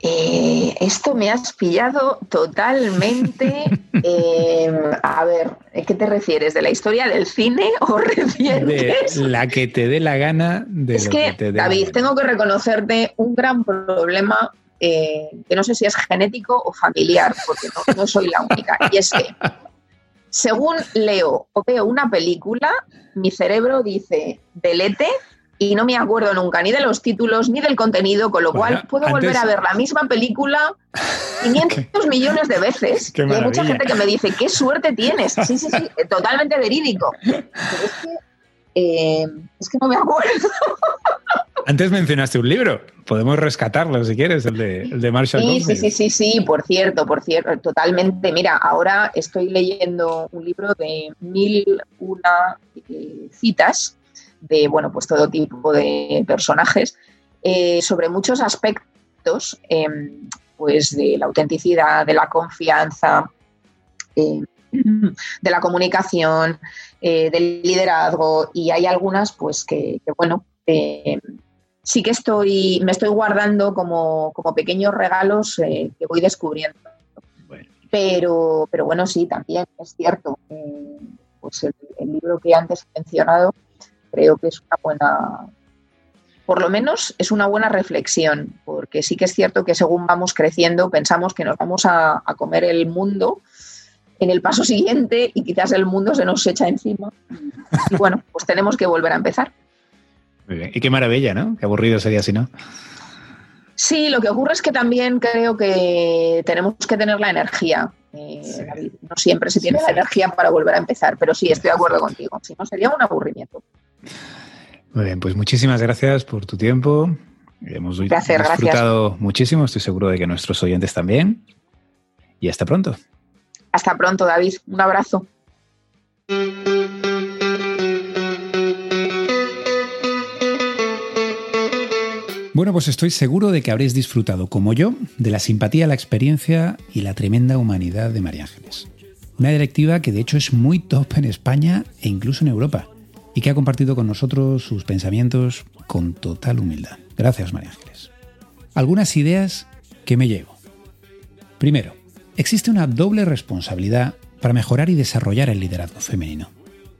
Eh, esto me has pillado totalmente. Eh, a ver, ¿qué te refieres? ¿De la historia del cine o recientes? De la que te dé la gana de Es que, David, tengo que reconocerte un gran problema eh, que no sé si es genético o familiar, porque no, soy la única. Y es que, según leo o veo una película, mi cerebro dice delete y no me acuerdo nunca ni de los títulos ni del contenido, con lo cual puedo volver a ver la misma película 500 millones de veces. y hay mucha gente que me dice, qué suerte tienes. Sí, sí, sí, totalmente verídico. Pero es que, eh, es que no me acuerdo. Antes mencionaste un libro, podemos rescatarlo si quieres, el de, el de Marshall. Sí, sí, sí, sí, sí, por cierto, por cierto, totalmente. Mira, ahora estoy leyendo un libro de mil una eh, citas de, bueno, pues todo tipo de personajes eh, sobre muchos aspectos, em, pues de la autenticidad, de la confianza, em, de la comunicación, eh, del liderazgo y hay algunas, pues que, que bueno, em, sí que estoy, me estoy guardando como, pequeños regalos eh, que voy descubriendo. Pero, pero bueno, sí, también es cierto. Pues el, libro que antes he mencionado creo que es una buena, por lo menos es una buena reflexión, porque sí que es cierto que según vamos creciendo pensamos que nos vamos a, a comer el mundo en el paso siguiente y quizás el mundo se nos echa encima. Y bueno, pues tenemos que volver a empezar. Y qué maravilla, ¿no? Qué aburrido sería si no. Sí, lo que ocurre es que también creo que tenemos que tener la energía. Eh, no siempre se tiene la energía para volver a empezar, pero sí, estoy de acuerdo contigo. Si no, sería un aburrimiento. Muy bien, pues muchísimas gracias por tu tiempo. Hemos disfrutado muchísimo, estoy seguro de que nuestros oyentes también. Y hasta pronto. Hasta pronto, David. Un abrazo. Bueno, pues estoy seguro de que habréis disfrutado, como yo, de la simpatía, la experiencia y la tremenda humanidad de María Ángeles. Una directiva que de hecho es muy top en España e incluso en Europa, y que ha compartido con nosotros sus pensamientos con total humildad. Gracias, María Ángeles. Algunas ideas que me llevo. Primero, existe una doble responsabilidad para mejorar y desarrollar el liderazgo femenino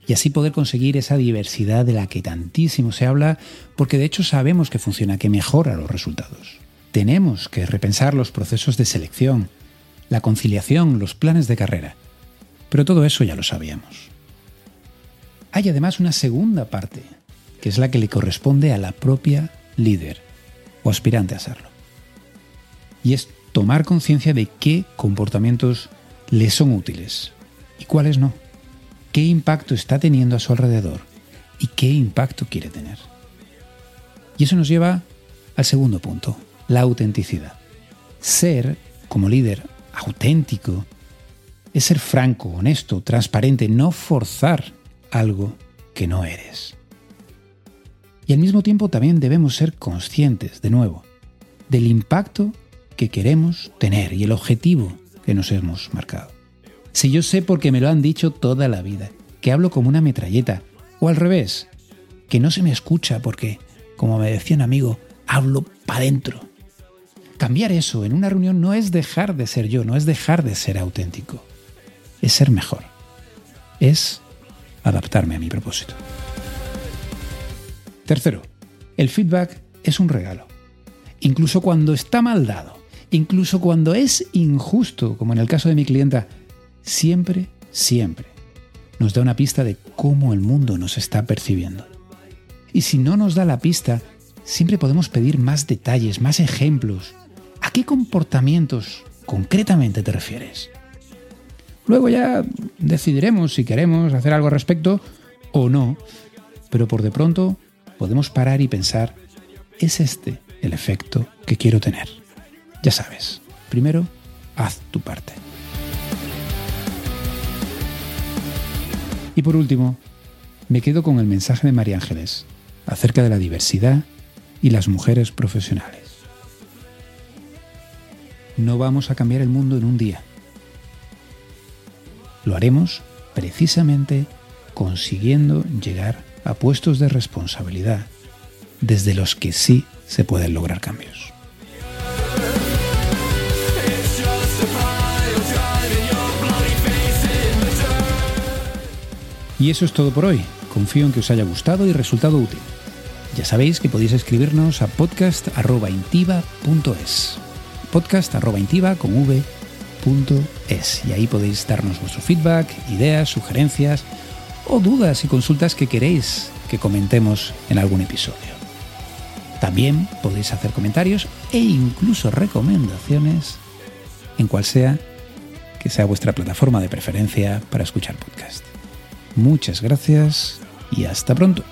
y así poder conseguir esa diversidad de la que tantísimo se habla, porque de hecho sabemos que funciona, que mejora los resultados. Tenemos que repensar los procesos de selección, la conciliación, los planes de carrera. Pero todo eso ya lo sabíamos. Hay además una segunda parte, que es la que le corresponde a la propia líder o aspirante a serlo. Y es tomar conciencia de qué comportamientos le son útiles y cuáles no qué impacto está teniendo a su alrededor y qué impacto quiere tener. Y eso nos lleva al segundo punto, la autenticidad. Ser, como líder, auténtico, es ser franco, honesto, transparente, no forzar algo que no eres. Y al mismo tiempo también debemos ser conscientes, de nuevo, del impacto que queremos tener y el objetivo que nos hemos marcado. Si yo sé porque me lo han dicho toda la vida, que hablo como una metralleta, o al revés, que no se me escucha porque, como me decía un amigo, hablo para adentro. Cambiar eso en una reunión no es dejar de ser yo, no es dejar de ser auténtico, es ser mejor, es adaptarme a mi propósito. Tercero, el feedback es un regalo, incluso cuando está mal dado, incluso cuando es injusto, como en el caso de mi clienta, siempre, siempre nos da una pista de cómo el mundo nos está percibiendo. Y si no nos da la pista, siempre podemos pedir más detalles, más ejemplos. ¿A qué comportamientos concretamente te refieres? Luego ya decidiremos si queremos hacer algo al respecto o no, pero por de pronto podemos parar y pensar, ¿es este el efecto que quiero tener? Ya sabes, primero, haz tu parte. Y por último, me quedo con el mensaje de María Ángeles acerca de la diversidad y las mujeres profesionales. No vamos a cambiar el mundo en un día. Lo haremos precisamente consiguiendo llegar a puestos de responsabilidad desde los que sí se pueden lograr cambios. Y eso es todo por hoy. Confío en que os haya gustado y resultado útil. Ya sabéis que podéis escribirnos a podcast.intiva.es. podcast@intiva.com es y ahí podéis darnos vuestro feedback, ideas, sugerencias o dudas y consultas que queréis que comentemos en algún episodio. También podéis hacer comentarios e incluso recomendaciones en cual sea que sea vuestra plataforma de preferencia para escuchar podcast. Muchas gracias y hasta pronto.